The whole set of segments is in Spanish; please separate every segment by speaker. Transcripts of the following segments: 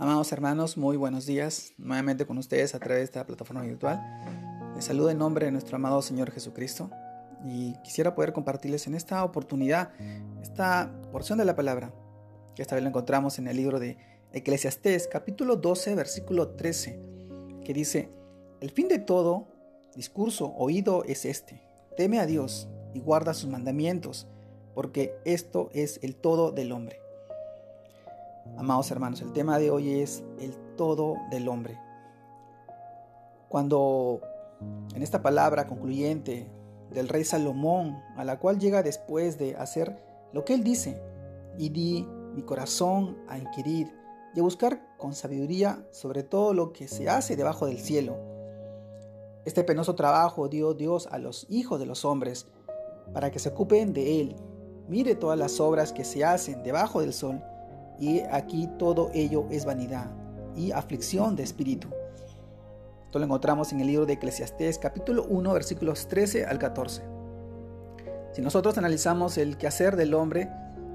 Speaker 1: Amados hermanos, muy buenos días. Nuevamente con ustedes a través de esta plataforma virtual. Les saludo en nombre de nuestro amado Señor Jesucristo y quisiera poder compartirles en esta oportunidad esta porción de la palabra que esta vez la encontramos en el libro de Eclesiastés, capítulo 12, versículo 13, que dice, el fin de todo discurso oído es este, teme a Dios y guarda sus mandamientos, porque esto es el todo del hombre. Amados hermanos, el tema de hoy es el todo del hombre. Cuando en esta palabra concluyente del rey Salomón, a la cual llega después de hacer lo que él dice, y di mi corazón a inquirir y a buscar con sabiduría sobre todo lo que se hace debajo del cielo. Este penoso trabajo dio Dios a los hijos de los hombres para que se ocupen de él. Mire todas las obras que se hacen debajo del sol y aquí todo ello es vanidad y aflicción de espíritu. Esto lo encontramos en el libro de Eclesiastés capítulo 1 versículos 13 al 14. Si nosotros analizamos el quehacer del hombre,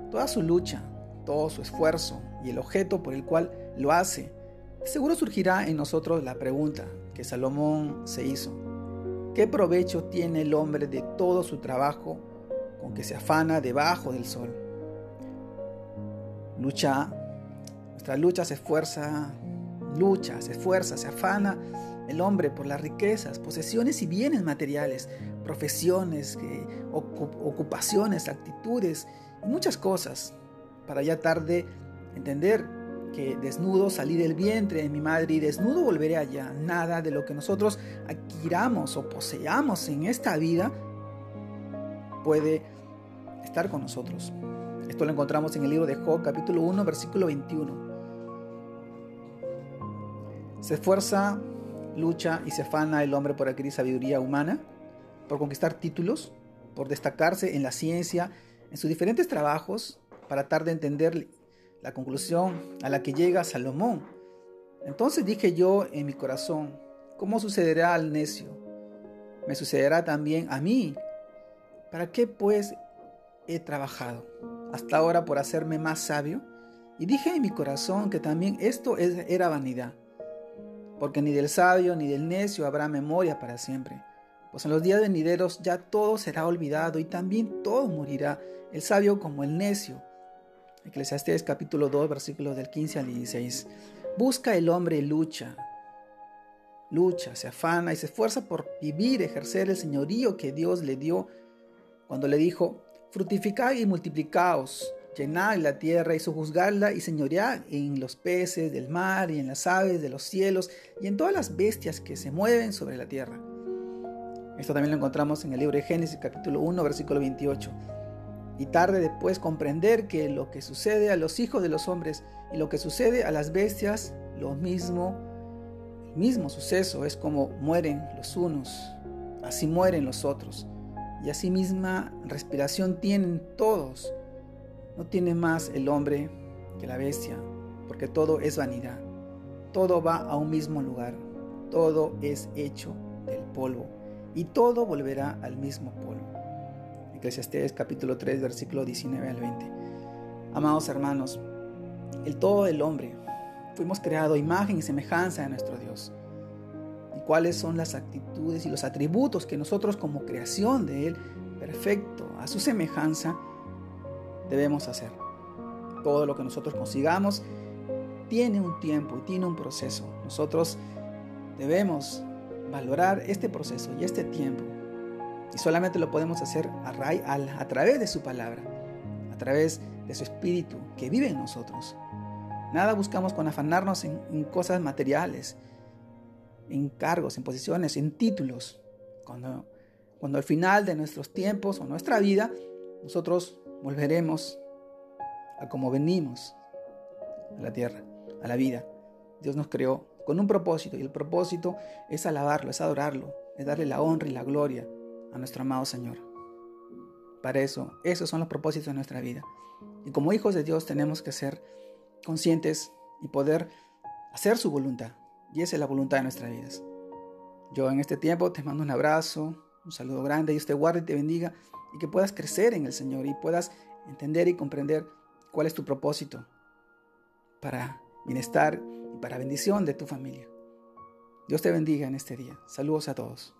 Speaker 1: toda su lucha, todo su esfuerzo y el objeto por el cual lo hace, seguro surgirá en nosotros la pregunta que Salomón se hizo. ¿Qué provecho tiene el hombre de todo su trabajo con que se afana debajo del sol? Lucha, nuestra lucha se esfuerza, lucha, se esfuerza, se afana el hombre por las riquezas, posesiones y bienes materiales, profesiones, ocupaciones, actitudes muchas cosas, para ya tarde entender que desnudo salí del vientre de mi madre y desnudo volveré allá. Nada de lo que nosotros adquiramos o poseamos en esta vida puede estar con nosotros. Esto lo encontramos en el libro de Job, capítulo 1, versículo 21. Se esfuerza, lucha y se afana el hombre por adquirir sabiduría humana, por conquistar títulos, por destacarse en la ciencia, en sus diferentes trabajos, para tratar de entender la conclusión a la que llega Salomón. Entonces dije yo en mi corazón, ¿cómo sucederá al necio? Me sucederá también a mí. ¿Para qué pues he trabajado hasta ahora por hacerme más sabio? Y dije en mi corazón que también esto era vanidad, porque ni del sabio ni del necio habrá memoria para siempre. Pues en los días venideros ya todo será olvidado y también todo morirá, el sabio como el necio. Eclesiastés capítulo 2 versículos del 15 al 16. Busca el hombre lucha, lucha, se afana y se esfuerza por vivir, ejercer el señorío que Dios le dio cuando le dijo, Fructificad y multiplicaos, llenad la tierra y sojuzgadla y señoread en los peces del mar y en las aves de los cielos y en todas las bestias que se mueven sobre la tierra. Esto también lo encontramos en el libro de Génesis capítulo 1 versículo 28. Y tarde después comprender que lo que sucede a los hijos de los hombres y lo que sucede a las bestias, lo mismo, el mismo suceso es como mueren los unos, así mueren los otros y así misma respiración tienen todos. No tiene más el hombre que la bestia, porque todo es vanidad. Todo va a un mismo lugar. Todo es hecho del polvo y todo volverá al mismo polvo. Eclesiastés capítulo 3 versículo 19 al 20. Amados hermanos, el todo del hombre, fuimos creados imagen y semejanza de nuestro Dios cuáles son las actitudes y los atributos que nosotros como creación de Él, perfecto, a su semejanza, debemos hacer. Todo lo que nosotros consigamos tiene un tiempo y tiene un proceso. Nosotros debemos valorar este proceso y este tiempo. Y solamente lo podemos hacer a, a, través de su palabra, a través de su espíritu que vive en nosotros. Nada buscamos con afanarnos en cosas materiales, en cargos, en posiciones, en títulos. Cuando, cuando al final de nuestros tiempos o nuestra vida, nosotros volveremos a como venimos a la tierra, a la vida. Dios nos creó con un propósito y el propósito es alabarlo, es adorarlo, es darle la honra y la gloria a nuestro amado Señor. Para eso, esos son los propósitos de nuestra vida. Y como hijos de Dios tenemos que ser conscientes y poder hacer su voluntad. Y esa es la voluntad de nuestras vidas. Yo en este tiempo te mando un abrazo, un saludo grande, Dios te guarde y te bendiga y que puedas crecer en el Señor y puedas entender y comprender cuál es tu propósito para bienestar y para bendición de tu familia. Dios te bendiga en este día. Saludos a todos.